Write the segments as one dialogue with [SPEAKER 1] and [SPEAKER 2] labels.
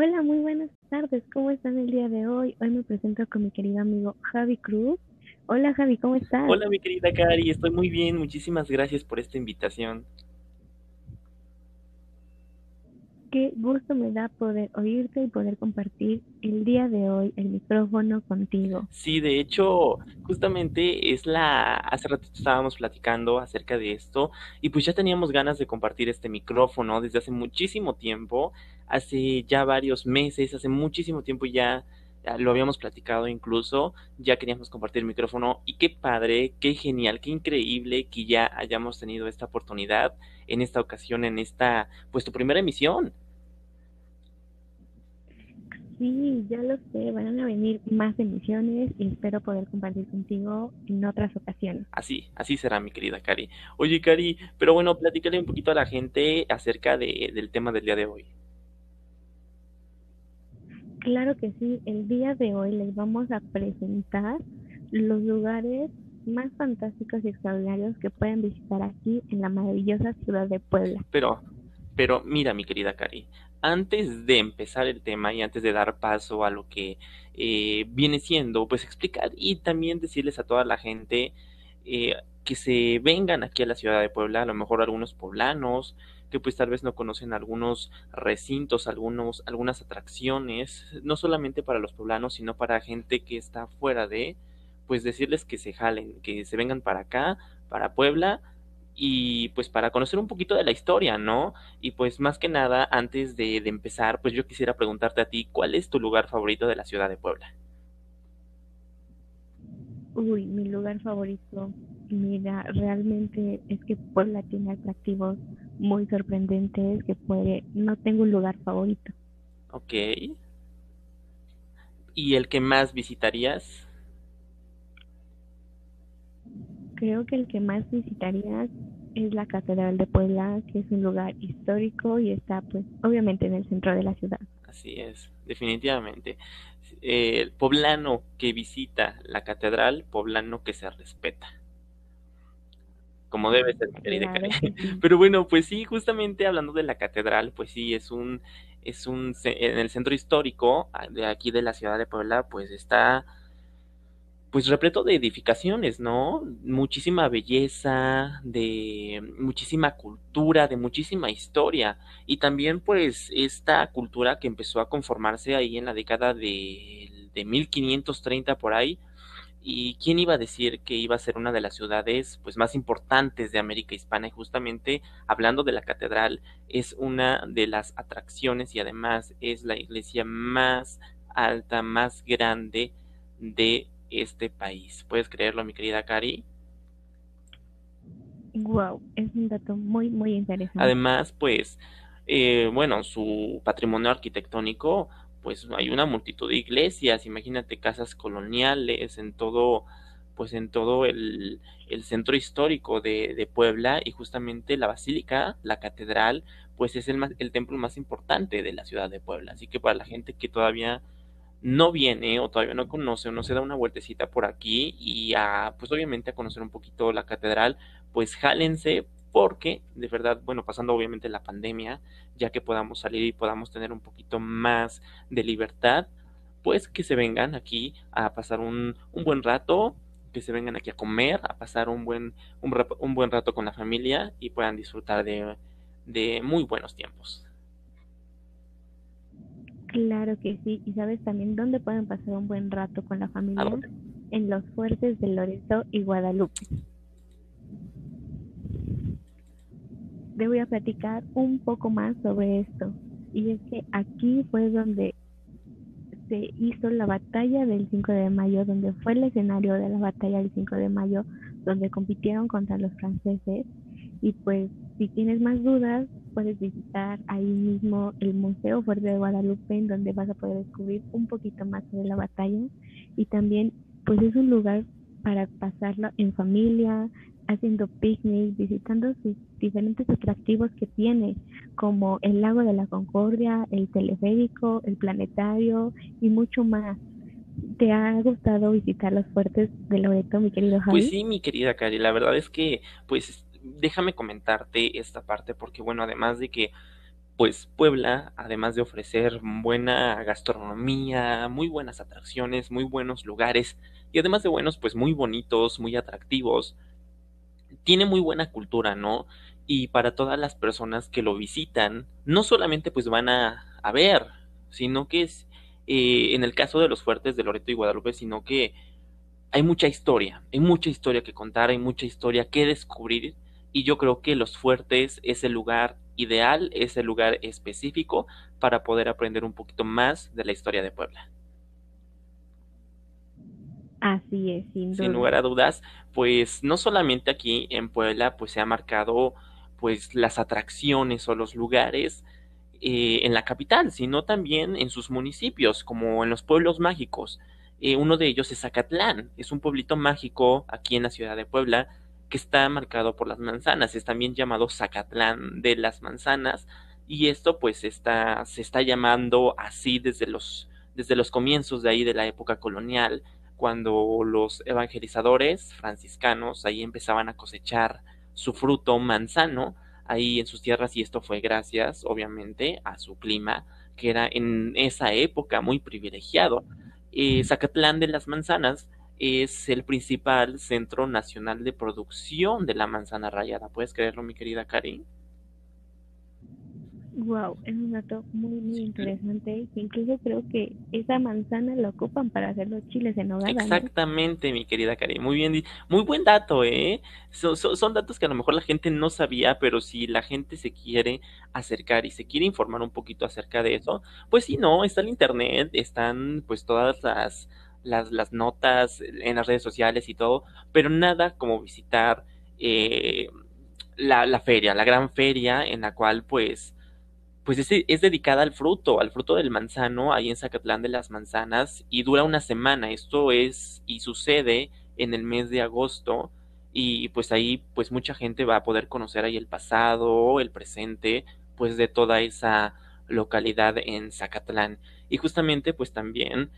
[SPEAKER 1] Hola, muy buenas tardes. ¿Cómo están el día de hoy? Hoy me presento con mi querido amigo Javi Cruz. Hola Javi, ¿cómo estás?
[SPEAKER 2] Hola mi querida Cari, estoy muy bien. Muchísimas gracias por esta invitación.
[SPEAKER 1] Qué gusto me da poder oírte y poder compartir el día de hoy el micrófono contigo.
[SPEAKER 2] Sí, de hecho, justamente es la... Hace rato estábamos platicando acerca de esto y pues ya teníamos ganas de compartir este micrófono desde hace muchísimo tiempo, hace ya varios meses, hace muchísimo tiempo ya lo habíamos platicado incluso, ya queríamos compartir el micrófono y qué padre, qué genial, qué increíble que ya hayamos tenido esta oportunidad en esta ocasión, en esta, pues tu primera emisión.
[SPEAKER 1] Sí, ya lo sé, van a venir más emisiones y espero poder compartir contigo en otras ocasiones.
[SPEAKER 2] Así, así será mi querida Cari. Oye Cari, pero bueno, platícale un poquito a la gente acerca de, del tema del día de hoy.
[SPEAKER 1] Claro que sí, el día de hoy les vamos a presentar los lugares más fantásticos y extraordinarios que pueden visitar aquí en la maravillosa ciudad de Puebla.
[SPEAKER 2] Pero, pero mira mi querida Cari, antes de empezar el tema y antes de dar paso a lo que eh, viene siendo, pues explicar y también decirles a toda la gente eh, que se vengan aquí a la ciudad de Puebla, a lo mejor algunos poblanos, que pues tal vez no conocen algunos recintos, algunos, algunas atracciones, no solamente para los poblanos, sino para gente que está fuera de, pues decirles que se jalen, que se vengan para acá, para Puebla, y pues para conocer un poquito de la historia, ¿no? Y pues más que nada, antes de, de, empezar, pues yo quisiera preguntarte a ti, ¿cuál es tu lugar favorito de la ciudad de Puebla?
[SPEAKER 1] Uy, mi lugar favorito, mira, realmente es que Puebla tiene atractivos muy sorprendentes que puede, no tengo un lugar favorito.
[SPEAKER 2] Ok. ¿Y el que más visitarías?
[SPEAKER 1] Creo que el que más visitarías es la Catedral de Puebla, que es un lugar histórico y está pues obviamente en el centro de la ciudad.
[SPEAKER 2] Así es, definitivamente. Eh, el poblano que visita la catedral, poblano que se respeta como debe ser,
[SPEAKER 1] Claro.
[SPEAKER 2] Pero bueno, pues sí, justamente hablando de la catedral, pues sí, es un, es un, en el centro histórico ah, de aquí de la ciudad de Puebla, pues está, pues repleto de edificaciones, ¿no? Muchísima belleza, de muchísima cultura, de muchísima historia. Y también, pues, esta cultura que empezó a conformarse ahí en la década de, de 1530 por ahí, ¿Y quién iba a decir que iba a ser una de las ciudades pues más importantes de América Hispana? Y justamente hablando de la catedral, es una de las atracciones y además es la iglesia más alta, más grande de este país. ¿Puedes creerlo, mi querida Cari?
[SPEAKER 1] Wow, es un dato muy, muy interesante.
[SPEAKER 2] Además, pues, eh, bueno, su patrimonio arquitectónico, pues hay una multitud de iglesias, imagínate casas coloniales en todo, pues en todo el, el centro histórico de, de Puebla y justamente la basílica, la catedral, pues es el, más, el templo más importante de la ciudad de Puebla. Así que para la gente que todavía no viene o todavía no conoce o no se da una vueltecita por aquí y a, pues obviamente a conocer un poquito la catedral, pues jálense porque de verdad, bueno, pasando obviamente la pandemia, ya que podamos salir y podamos tener un poquito más de libertad, pues que se vengan aquí a pasar un, un buen rato, que se vengan aquí a comer, a pasar un buen, un, un buen rato con la familia y puedan disfrutar de, de muy buenos tiempos.
[SPEAKER 1] Claro que sí. ¿Y sabes también dónde pueden pasar un buen rato con la
[SPEAKER 2] ¿A
[SPEAKER 1] familia? En los fuertes de Loreto y Guadalupe. Te voy a platicar un poco más sobre esto. Y es que aquí fue donde se hizo la batalla del 5 de mayo, donde fue el escenario de la batalla del 5 de mayo, donde compitieron contra los franceses. Y pues, si tienes más dudas, puedes visitar ahí mismo el Museo Fuerte de Guadalupe, en donde vas a poder descubrir un poquito más sobre la batalla. Y también, pues es un lugar para pasarlo en familia, haciendo picnic, visitando sus diferentes atractivos que tiene, como el lago de la Concordia, el teleférico, el planetario y mucho más. ¿Te ha gustado visitar los fuertes de Loreto, mi querido
[SPEAKER 2] Pues
[SPEAKER 1] Javi?
[SPEAKER 2] sí, mi querida Cari, la verdad es que, pues, déjame comentarte esta parte, porque bueno, además de que pues Puebla, además de ofrecer buena gastronomía, muy buenas atracciones, muy buenos lugares y además de buenos, pues muy bonitos, muy atractivos, tiene muy buena cultura, ¿no? Y para todas las personas que lo visitan, no solamente pues van a, ver, sino que es, eh, en el caso de los fuertes de Loreto y Guadalupe, sino que hay mucha historia, hay mucha historia que contar, hay mucha historia que descubrir y yo creo que los fuertes es el lugar ideal, es el lugar específico para poder aprender un poquito más de la historia de Puebla.
[SPEAKER 1] Así es, sin,
[SPEAKER 2] sin lugar a dudas, pues no solamente aquí en Puebla, pues se ha marcado pues las atracciones o los lugares eh, en la capital, sino también en sus municipios, como en los pueblos mágicos. Eh, uno de ellos es Zacatlán, es un pueblito mágico aquí en la ciudad de Puebla que está marcado por las manzanas, es también llamado Zacatlán de las manzanas y esto pues está, se está llamando así desde los, desde los comienzos de ahí de la época colonial, cuando los evangelizadores franciscanos ahí empezaban a cosechar su fruto manzano ahí en sus tierras y esto fue gracias obviamente a su clima que era en esa época muy privilegiado. Eh, Zacatlán de las Manzanas es el principal centro nacional de producción de la manzana rayada. ¿Puedes creerlo, mi querida Karin?
[SPEAKER 1] Wow, es un dato muy, muy interesante. Incluso creo que esa manzana la ocupan para hacer los chiles en hogar.
[SPEAKER 2] Exactamente, mi querida Karin. Muy bien, muy buen dato, ¿eh? Son, son, datos que a lo mejor la gente no sabía, pero si la gente se quiere acercar y se quiere informar un poquito acerca de eso, pues sí, no, está el internet, están pues todas las las, las notas en las redes sociales y todo, pero nada como visitar eh, la, la, feria, la gran feria en la cual pues pues es, es, dedicada al fruto, al fruto del manzano, ahí en Zacatlán de las Manzanas, y dura una semana. Esto es y sucede en el mes de agosto, y pues ahí pues mucha gente va a poder conocer ahí el pasado, el presente, pues de toda esa localidad en Zacatlán. Y justamente pues también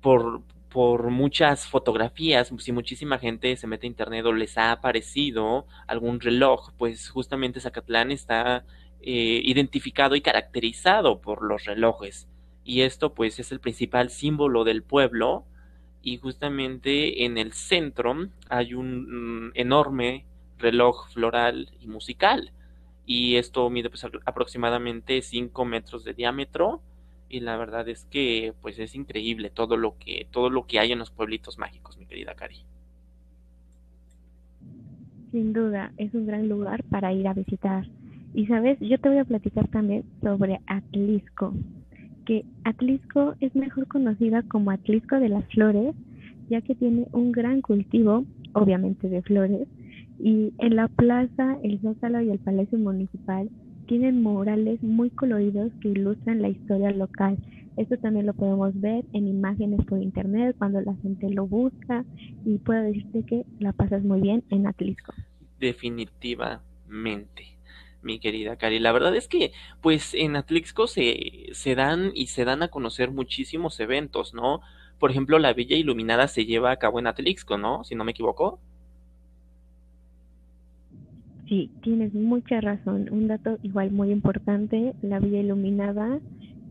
[SPEAKER 2] por, por muchas fotografías, si muchísima gente se mete a internet o les ha aparecido algún reloj, pues justamente Zacatlán está eh, identificado y caracterizado por los relojes. Y esto pues es el principal símbolo del pueblo. Y justamente en el centro hay un mm, enorme reloj floral y musical. Y esto mide pues aproximadamente 5 metros de diámetro y la verdad es que pues es increíble todo lo que todo lo que hay en los pueblitos mágicos, mi querida Cari.
[SPEAKER 1] Sin duda, es un gran lugar para ir a visitar. Y sabes, yo te voy a platicar también sobre Atlisco, que Atlisco es mejor conocida como Atlisco de las Flores, ya que tiene un gran cultivo, obviamente de flores, y en la plaza, el Zócalo y el Palacio Municipal tienen murales muy coloridos que ilustran la historia local. Esto también lo podemos ver en imágenes por internet cuando la gente lo busca y puedo decirte que la pasas muy bien en Atlisco.
[SPEAKER 2] Definitivamente, mi querida Cari. La verdad es que pues en Atlisco se, se dan y se dan a conocer muchísimos eventos, ¿no? Por ejemplo, la Villa Iluminada se lleva a cabo en Atlixco, ¿no? Si no me equivoco.
[SPEAKER 1] Sí, tienes mucha razón. Un dato igual muy importante, la Villa Iluminada,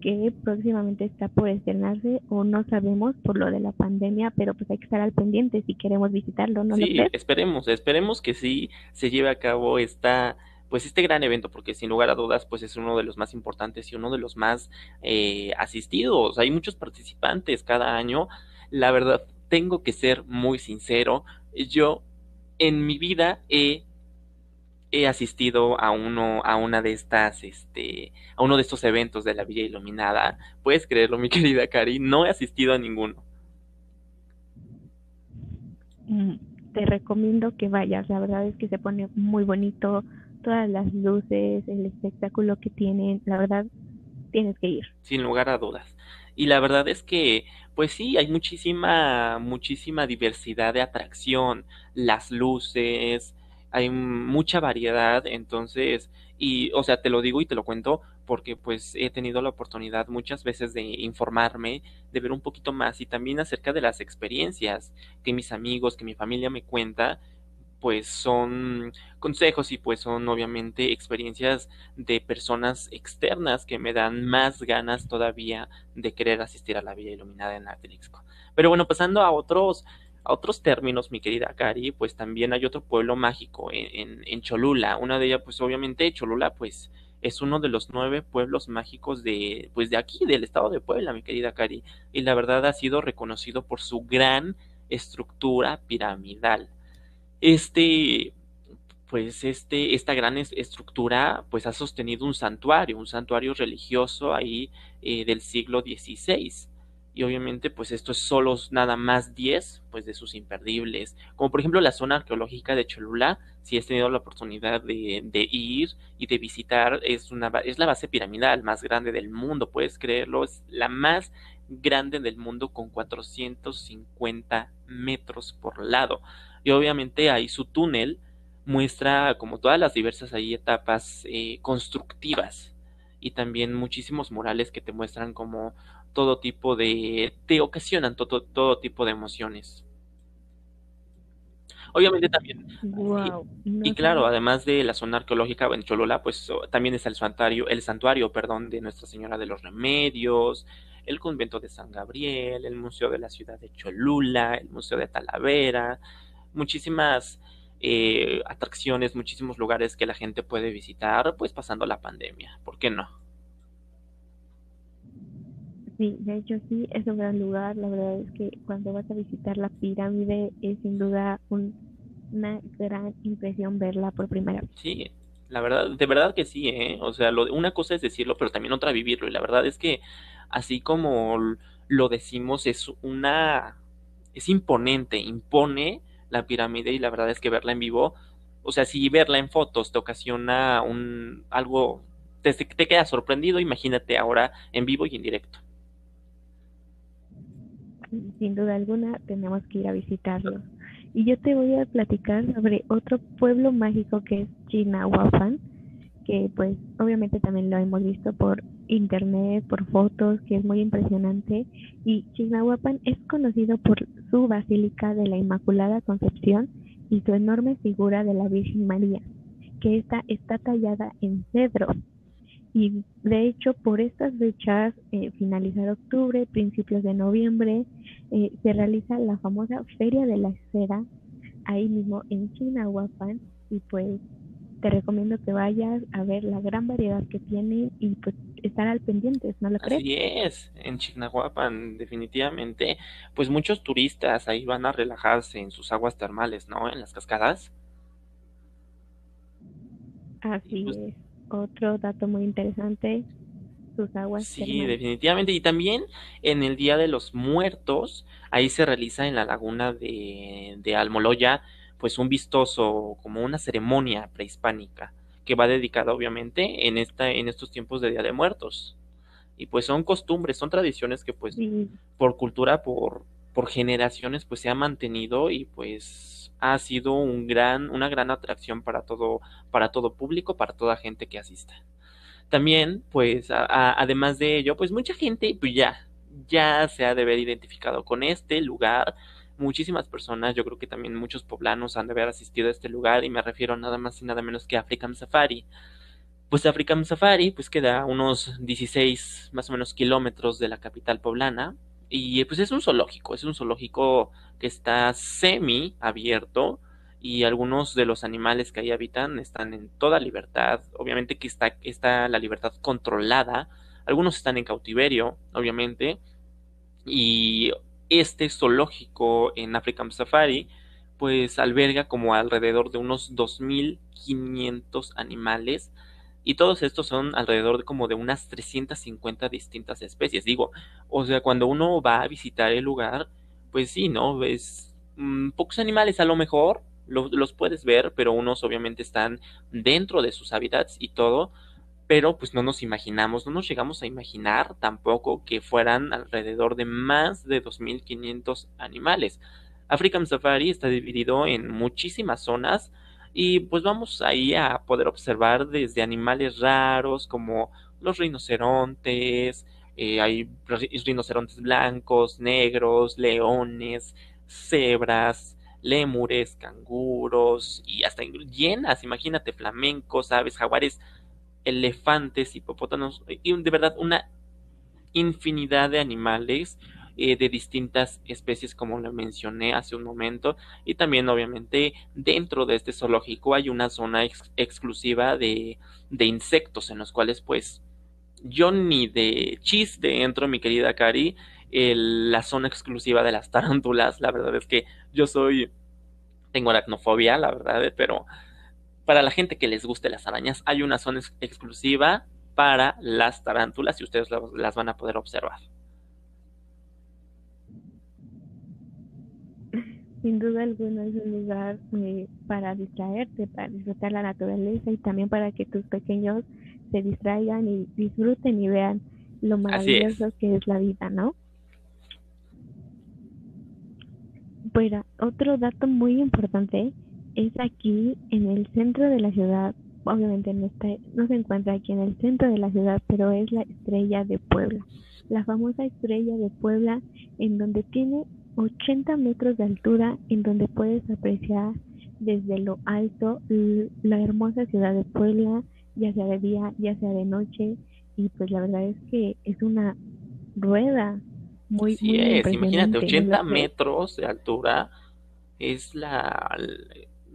[SPEAKER 1] que próximamente está por estrenarse o no sabemos por lo de la pandemia, pero pues hay que estar al pendiente si queremos visitarlo, ¿no?
[SPEAKER 2] Sí, esperemos, esperemos que sí se lleve a cabo esta pues este gran evento, porque sin lugar a dudas, pues es uno de los más importantes y uno de los más eh, asistidos. Hay muchos participantes cada año. La verdad, tengo que ser muy sincero. Yo en mi vida he asistido a uno, a una de estas, este, a uno de estos eventos de la Villa Iluminada. Puedes creerlo, mi querida Cari, no he asistido a ninguno.
[SPEAKER 1] Mm, te recomiendo que vayas, la verdad es que se pone muy bonito, todas las luces, el espectáculo que tienen, la verdad tienes que ir.
[SPEAKER 2] Sin lugar a dudas. Y la verdad es que, pues sí, hay muchísima, muchísima diversidad de atracción, las luces, hay mucha variedad, entonces, y, o sea, te lo digo y te lo cuento porque pues he tenido la oportunidad muchas veces de informarme, de ver un poquito más y también acerca de las experiencias que mis amigos, que mi familia me cuenta, pues son consejos y pues son obviamente experiencias de personas externas que me dan más ganas todavía de querer asistir a la Villa Iluminada en Atlixco. Pero bueno, pasando a otros a otros términos, mi querida Cari, pues también hay otro pueblo mágico en, en, Cholula. Una de ellas, pues obviamente Cholula, pues es uno de los nueve pueblos mágicos de, pues de aquí, del estado de Puebla, mi querida Cari. Y la verdad ha sido reconocido por su gran estructura piramidal. Este, pues este, esta gran estructura pues ha sostenido un santuario, un santuario religioso ahí eh, del siglo XVI. Y obviamente pues esto es solo nada más 10 pues de sus imperdibles. Como por ejemplo la zona arqueológica de Cholula, si has tenido la oportunidad de, de, ir y de visitar, es, una, es la base piramidal más grande del mundo, puedes creerlo, es la más grande del mundo con 450 metros por lado. Y obviamente ahí su túnel muestra como todas las diversas ahí etapas eh, constructivas y también muchísimos murales que te muestran como todo tipo de, te ocasionan todo, todo tipo de emociones. Obviamente también. y, claro, además de la zona arqueológica en Cholula, pues también está el santuario, el santuario, perdón, de Nuestra Señora de los Remedios, el convento de San Gabriel, el museo de la ciudad de Cholula, el museo de Talavera, muchísimas eh, atracciones, muchísimos lugares que la gente puede visitar, pues pasando la pandemia. ¿Por qué no?
[SPEAKER 1] Sí, de hecho sí, es un gran lugar. La verdad es que cuando vas a visitar la pirámide es sin duda una gran impresión verla por primera vez.
[SPEAKER 2] Sí, la verdad, de verdad que sí, ¿eh? O sea, lo, una cosa es decirlo, pero también otra vivirlo. Y la verdad es que así como lo decimos, es una, es imponente, impone la pirámide y la verdad es que verla en vivo, o sea, si verla en fotos te ocasiona un algo, te, te queda sorprendido, imagínate ahora en vivo y en directo.
[SPEAKER 1] Sin duda alguna tenemos que ir a visitarlo. Y yo te voy a platicar sobre otro pueblo mágico que es Chinahuapan, que pues obviamente también lo hemos visto por internet, por fotos, que es muy impresionante. Y Chignahuapan es conocido por su Basílica de la Inmaculada Concepción y su enorme figura de la Virgen María, que esta está tallada en cedro. Y de hecho, por estas fechas, eh, finalizar octubre, principios de noviembre, eh, se realiza la famosa Feria de la Esfera, ahí mismo en Chignahuapan, y pues te recomiendo que vayas a ver la gran variedad que tiene y pues estar al pendiente, ¿no lo crees?
[SPEAKER 2] Así es, en Chignahuapan definitivamente, pues muchos turistas ahí van a relajarse en sus aguas termales, ¿no? En las cascadas.
[SPEAKER 1] Así pues es, otro dato muy interesante, sus aguas
[SPEAKER 2] Sí, definitivamente, y también en el Día de los Muertos, ahí se realiza en la laguna de, de Almoloya, pues un vistoso, como una ceremonia prehispánica, que va dedicada obviamente en, esta, en estos tiempos de Día de Muertos. Y pues son costumbres, son tradiciones que pues por cultura, por, por generaciones pues se ha mantenido y pues ha sido un gran, una gran atracción para todo, para todo público, para toda gente que asista. También, pues, además de ello, pues mucha gente pues ya, ya se ha de ver identificado con este lugar, muchísimas personas, yo creo que también muchos poblanos han de haber asistido a este lugar y me refiero nada más y nada menos que African Safari. Pues African Safari pues queda unos 16 más o menos kilómetros de la capital poblana y pues es un zoológico, es un zoológico que está semi abierto y algunos de los animales que ahí habitan están en toda libertad, obviamente que está, está la libertad controlada, algunos están en cautiverio, obviamente, y este zoológico en African Safari pues alberga como alrededor de unos 2.500 animales y todos estos son alrededor de como de unas 350 distintas especies. Digo, o sea, cuando uno va a visitar el lugar, pues sí, ¿no? Ves mm, pocos animales a lo mejor, los puedes ver, pero unos obviamente están dentro de sus hábitats y todo, pero pues no nos imaginamos, no nos llegamos a imaginar tampoco que fueran alrededor de más de 2.500 animales. African Safari está dividido en muchísimas zonas y pues vamos ahí a poder observar desde animales raros como los rinocerontes, eh, hay rinocerontes blancos, negros, leones, cebras, lémures, canguros y hasta llenas, imagínate, flamencos, aves, jaguares, elefantes, hipopótamos, y de verdad una infinidad de animales eh, de distintas especies como lo mencioné hace un momento. Y también obviamente dentro de este zoológico hay una zona exclusiva de, de, insectos en los cuales pues yo ni de chiste entro mi querida Cari. La zona exclusiva de las tarántulas la verdad es que yo soy tengo aracnofobia la verdad pero para la gente que les guste las arañas hay una zona exclusiva para las tarántulas y ustedes las van a poder observar.
[SPEAKER 1] Sin duda alguna es un lugar eh, para distraerte, para disfrutar la naturaleza y también para que tus pequeños se distraigan y disfruten y vean lo maravilloso que es la vida, ¿no? Pero otro dato muy importante es aquí en el centro de la ciudad obviamente no, está, no se encuentra aquí en el centro de la ciudad, pero es la estrella de Puebla. La famosa estrella de Puebla, en donde tiene 80 metros de altura, en donde puedes apreciar desde lo alto la hermosa ciudad de Puebla, ya sea de día, ya sea de noche, y pues la verdad es que es una rueda muy,
[SPEAKER 2] sí es, imagínate, 80 metros de altura es la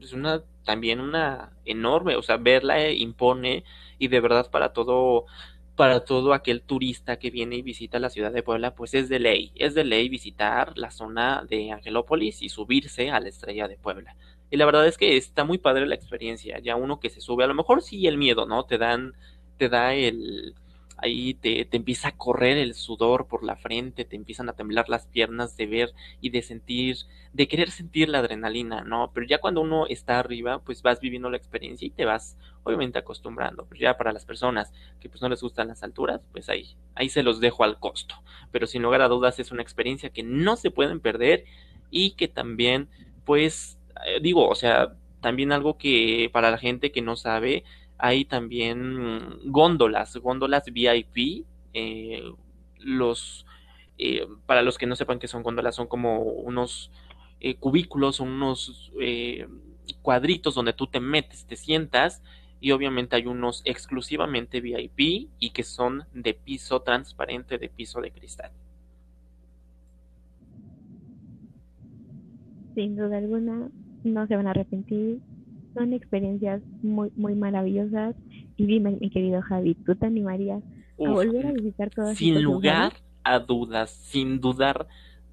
[SPEAKER 2] es una también una enorme, o sea, verla impone y de verdad para todo para todo aquel turista que viene y visita la ciudad de Puebla, pues es de ley, es de ley visitar la zona de Angelópolis y subirse a la estrella de Puebla. Y la verdad es que está muy padre la experiencia, ya uno que se sube, a lo mejor sí el miedo, ¿no? Te dan, te da el, ahí te, te, empieza a correr el sudor por la frente, te empiezan a temblar las piernas de ver y de sentir, de querer sentir la adrenalina, ¿no? Pero ya cuando uno está arriba, pues vas viviendo la experiencia y te vas obviamente acostumbrando. Pues ya para las personas que pues no les gustan las alturas, pues ahí, ahí se los dejo al costo. Pero sin lugar a dudas es una experiencia que no se pueden perder y que también, pues, eh, digo, o sea, también algo que para la gente que no sabe, hay también góndolas, góndolas VIP. Eh, los, eh, para los que no sepan qué son góndolas, son como unos eh, cubículos, unos cuadritos donde tú te metes, te sientas y obviamente hay unos exclusivamente VIP y que son de piso transparente, de piso de cristal.
[SPEAKER 1] Sin duda alguna, no se van a arrepentir son experiencias muy, muy maravillosas. Y dime, mi querido Javi, ¿tú te animarías a volver a visitar todas
[SPEAKER 2] Sin lugar a dudas, sin dudar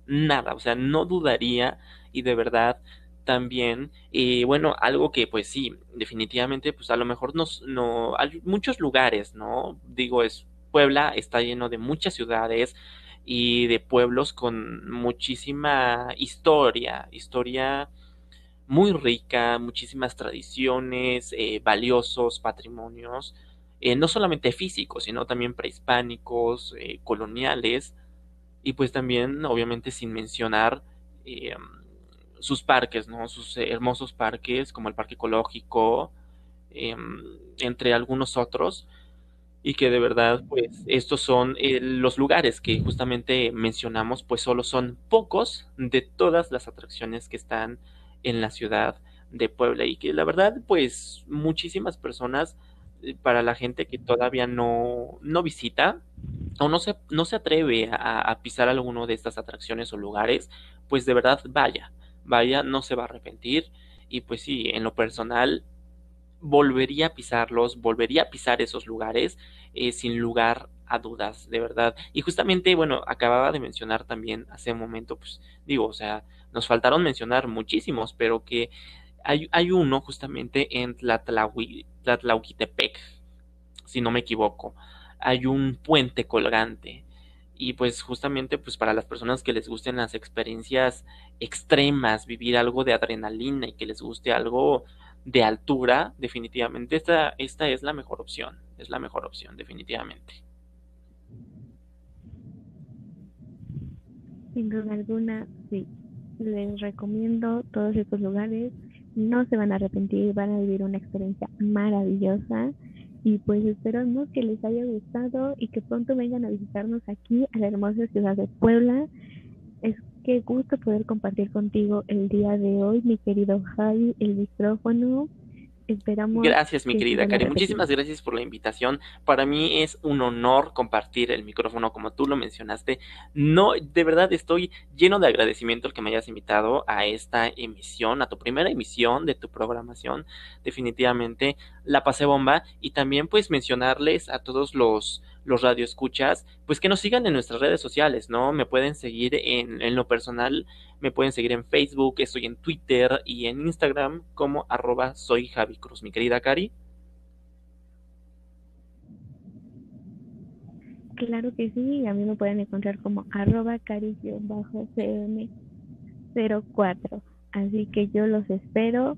[SPEAKER 2] nada, o sea, no dudaría y de verdad también, y bueno, algo que pues sí, definitivamente, pues a lo mejor nos, no, hay muchos lugares, ¿no? Digo, es Puebla está lleno de muchas ciudades y de pueblos con muchísima historia, historia muy rica, muchísimas tradiciones, eh, valiosos patrimonios, eh, no solamente físicos, sino también prehispánicos, eh, coloniales, y pues también, obviamente, sin mencionar sus parques, ¿no? Sus hermosos parques, como el Parque Ecológico, entre algunos otros, y que de verdad, pues, estos son los lugares que justamente mencionamos, pues solo son pocos de todas las atracciones que están en la ciudad de Puebla y que la verdad pues muchísimas personas eh, para la gente que todavía no, no visita o no se, no se atreve a, pisar alguno de estas atracciones o lugares, pues de verdad vaya, vaya, no se va a arrepentir. Y pues sí, en lo personal volvería a pisarlos, volvería a pisar esos lugares eh, sin lugar a dudas, de verdad. Y justamente, bueno, acababa de mencionar también hace un momento, pues digo, o sea, nos faltaron mencionar muchísimos, pero que hay, hay uno justamente en Tlatlauquitepec, si no me equivoco. Hay un puente colgante. Y pues justamente pues para las personas que les gusten las experiencias extremas, vivir algo de adrenalina y que les guste algo de altura, definitivamente esta, esta es la mejor opción. Es la mejor opción, definitivamente.
[SPEAKER 1] Sin duda alguna, sí. Les recomiendo todos estos lugares. No se van a arrepentir, van a vivir una experiencia maravillosa. Y pues esperamos que les haya gustado y que pronto vengan a visitarnos aquí a la hermosa ciudad de Puebla. Qué gusto poder compartir contigo el día de hoy, mi querido Javi, el micrófono. Esperamos.
[SPEAKER 2] Gracias, mi querida Cari. Muchísimas gracias por la invitación. Para mí es un honor compartir el micrófono, como tú lo mencionaste. No, de verdad estoy lleno de agradecimiento el que me hayas invitado a esta emisión, a tu primera emisión de tu programación. Definitivamente la pasé bomba y también pues mencionarles a todos los los radioescuchas, pues que nos sigan en nuestras redes sociales, ¿no? Me pueden seguir en, en lo personal, me pueden seguir en Facebook, estoy en Twitter y en Instagram como arroba soy Javi Cruz, mi querida Cari.
[SPEAKER 1] Claro que sí, a mí me pueden encontrar como arroba cari-cm04. Así que yo los espero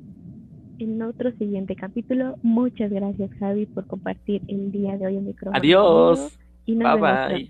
[SPEAKER 1] en otro siguiente capítulo. Muchas gracias, Javi, por compartir el día de hoy en micrófono.
[SPEAKER 2] Adiós. Y bye bye.